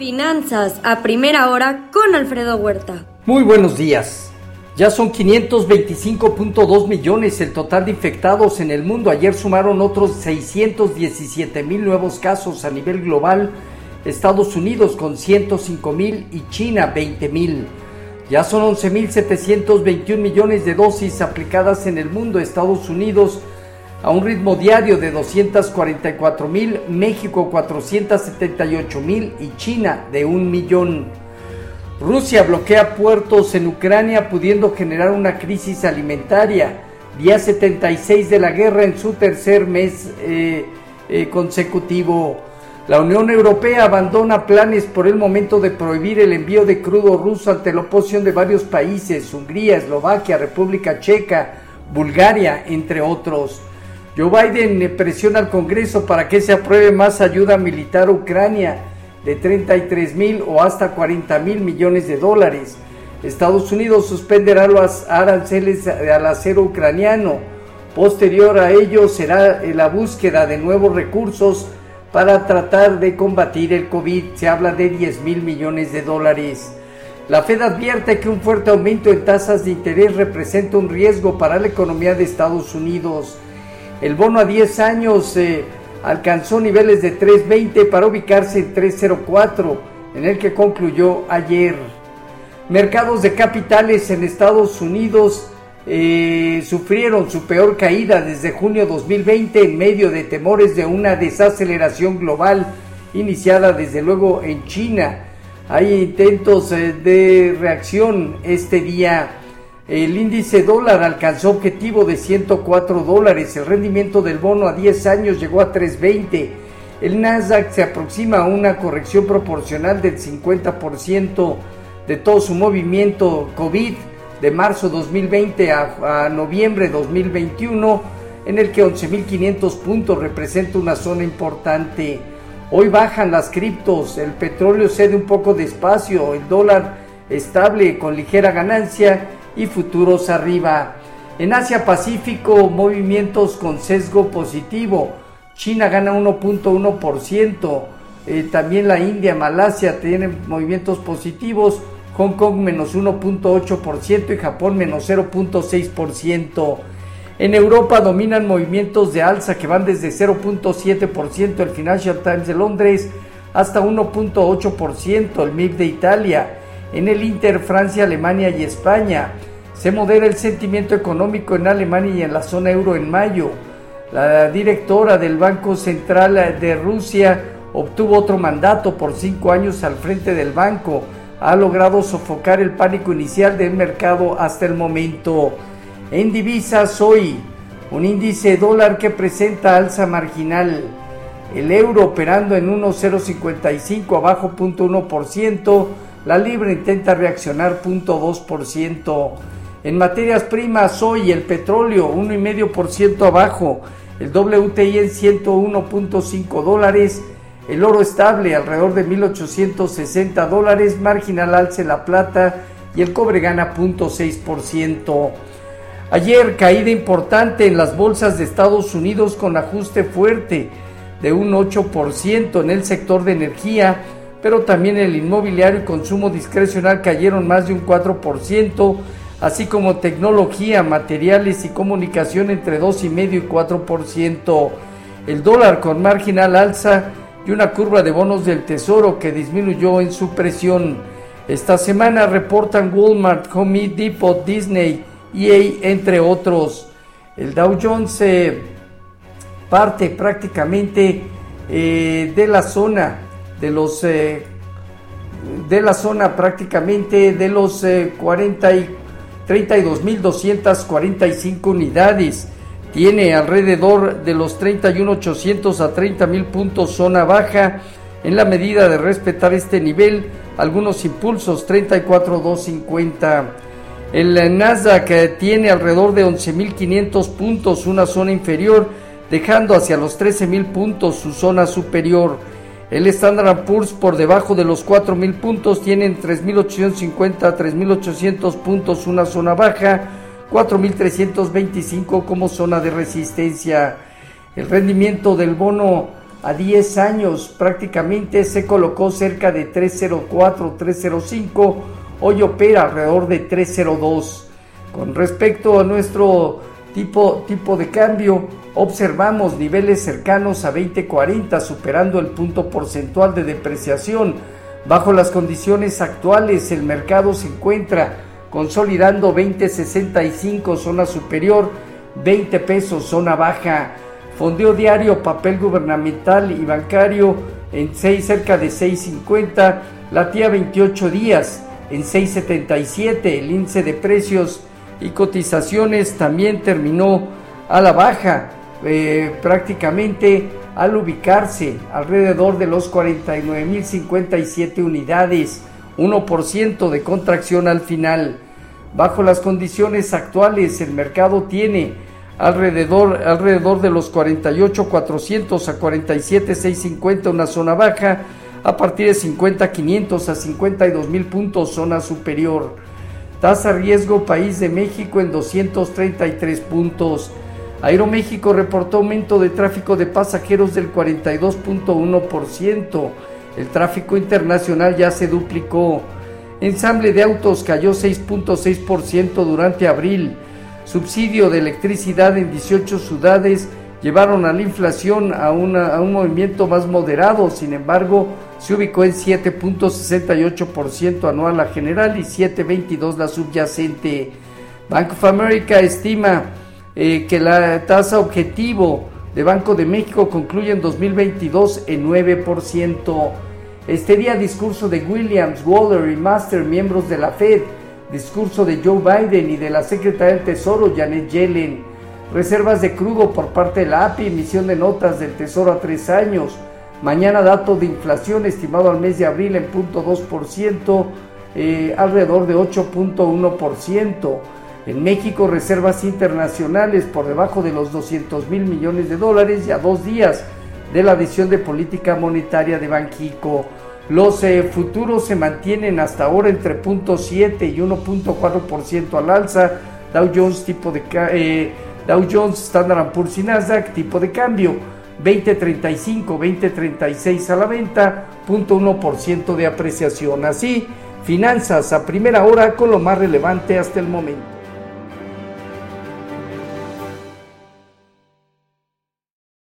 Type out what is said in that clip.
Finanzas a primera hora con Alfredo Huerta. Muy buenos días. Ya son 525.2 millones el total de infectados en el mundo. Ayer sumaron otros 617 mil nuevos casos a nivel global. Estados Unidos con 105 mil y China 20 mil. Ya son 11.721 millones de dosis aplicadas en el mundo. Estados Unidos a un ritmo diario de 244 mil, México 478 mil y China de un millón. Rusia bloquea puertos en Ucrania pudiendo generar una crisis alimentaria. Día 76 de la guerra en su tercer mes eh, eh, consecutivo. La Unión Europea abandona planes por el momento de prohibir el envío de crudo ruso ante la oposición de varios países, Hungría, Eslovaquia, República Checa, Bulgaria, entre otros. Joe Biden presiona al Congreso para que se apruebe más ayuda militar a Ucrania de 33 mil o hasta 40 mil millones de dólares. Estados Unidos suspenderá los aranceles al acero ucraniano. Posterior a ello será la búsqueda de nuevos recursos para tratar de combatir el COVID. Se habla de 10 mil millones de dólares. La Fed advierte que un fuerte aumento en tasas de interés representa un riesgo para la economía de Estados Unidos. El bono a 10 años eh, alcanzó niveles de 3.20 para ubicarse en 3.04, en el que concluyó ayer. Mercados de capitales en Estados Unidos eh, sufrieron su peor caída desde junio 2020 en medio de temores de una desaceleración global iniciada desde luego en China. Hay intentos eh, de reacción este día el índice dólar alcanzó objetivo de 104 dólares. El rendimiento del bono a 10 años llegó a 3.20. El Nasdaq se aproxima a una corrección proporcional del 50% de todo su movimiento COVID de marzo 2020 a, a noviembre 2021, en el que 11.500 puntos representa una zona importante. Hoy bajan las criptos, el petróleo cede un poco despacio, el dólar estable con ligera ganancia y futuros arriba. En Asia Pacífico, movimientos con sesgo positivo. China gana 1.1%. Eh, también la India, Malasia tienen movimientos positivos. Hong Kong menos 1.8% y Japón menos 0.6%. En Europa dominan movimientos de alza que van desde 0.7% el Financial Times de Londres hasta 1.8% el MIB de Italia en el Inter, Francia, Alemania y España. Se modera el sentimiento económico en Alemania y en la zona euro en mayo. La directora del Banco Central de Rusia obtuvo otro mandato por cinco años al frente del banco. Ha logrado sofocar el pánico inicial del mercado hasta el momento. En divisas hoy, un índice dólar que presenta alza marginal. El euro operando en 1,055 abajo 0.1%. La libra intenta reaccionar 0.2%. En materias primas, hoy el petróleo 1,5% abajo, el WTI en 101.5 dólares, el oro estable alrededor de 1.860 dólares, marginal alce la plata y el cobre gana 0.6%. Ayer caída importante en las bolsas de Estados Unidos con ajuste fuerte de un 8% en el sector de energía, pero también el inmobiliario y consumo discrecional cayeron más de un 4%, así como tecnología, materiales y comunicación entre 2,5 y 4%. El dólar con marginal alza y una curva de bonos del tesoro que disminuyó en su presión. Esta semana reportan Walmart, Home Depot, Disney, EA, entre otros. El Dow Jones parte prácticamente eh, de la zona de los eh, de la zona prácticamente de los 40 y 32.245 unidades. Tiene alrededor de los 31.800 a 30.000 puntos zona baja. En la medida de respetar este nivel, algunos impulsos 34.250. El Nasdaq tiene alrededor de 11.500 puntos, una zona inferior, dejando hacia los 13.000 puntos su zona superior. El Standard Poor's por debajo de los 4.000 puntos tienen 3.850 a 3.800 puntos una zona baja, 4.325 como zona de resistencia. El rendimiento del bono a 10 años prácticamente se colocó cerca de 304, 305, hoy opera alrededor de 302. Con respecto a nuestro tipo, tipo de cambio, observamos niveles cercanos a 2040, superando el punto porcentual de depreciación. Bajo las condiciones actuales, el mercado se encuentra consolidando 2065, zona superior, 20 pesos, zona baja. Fondeo diario, papel gubernamental y bancario en 6, cerca de 6.50, la tía 28 días en 6.77, el índice de precios y cotizaciones también terminó a la baja, eh, prácticamente al ubicarse alrededor de los 49.057 unidades, 1% de contracción al final. Bajo las condiciones actuales, el mercado tiene alrededor, alrededor de los 48.400 a 47.650 una zona baja, a partir de 50.500 a 52.000 puntos zona superior. Tasa riesgo país de México en 233 puntos. Aeroméxico reportó aumento de tráfico de pasajeros del 42.1%. El tráfico internacional ya se duplicó. Ensamble de autos cayó 6.6% durante abril subsidio de electricidad en 18 ciudades llevaron a la inflación a, a un movimiento más moderado, sin embargo, se ubicó en 7.68% anual la general y 7.22% la subyacente. Bank of America estima eh, que la tasa objetivo de Banco de México concluye en 2022 en 9%. Este día discurso de Williams, Waller y Master, miembros de la Fed, discurso de Joe Biden y de la secretaria del Tesoro Janet Yellen, reservas de crudo por parte de la API, emisión de notas del Tesoro a tres años, mañana dato de inflación estimado al mes de abril en 0.2%, eh, alrededor de 8.1%. En México, reservas internacionales por debajo de los 200 mil millones de dólares y a dos días de la decisión de política monetaria de Banquico. Los eh, futuros se mantienen hasta ahora entre 0.7 y 1.4% al alza. Dow Jones tipo de eh, Dow Jones Standard Poor's y Nasdaq tipo de cambio 20.35, 20.36 a la venta, 0.1% de apreciación. Así, finanzas a primera hora con lo más relevante hasta el momento.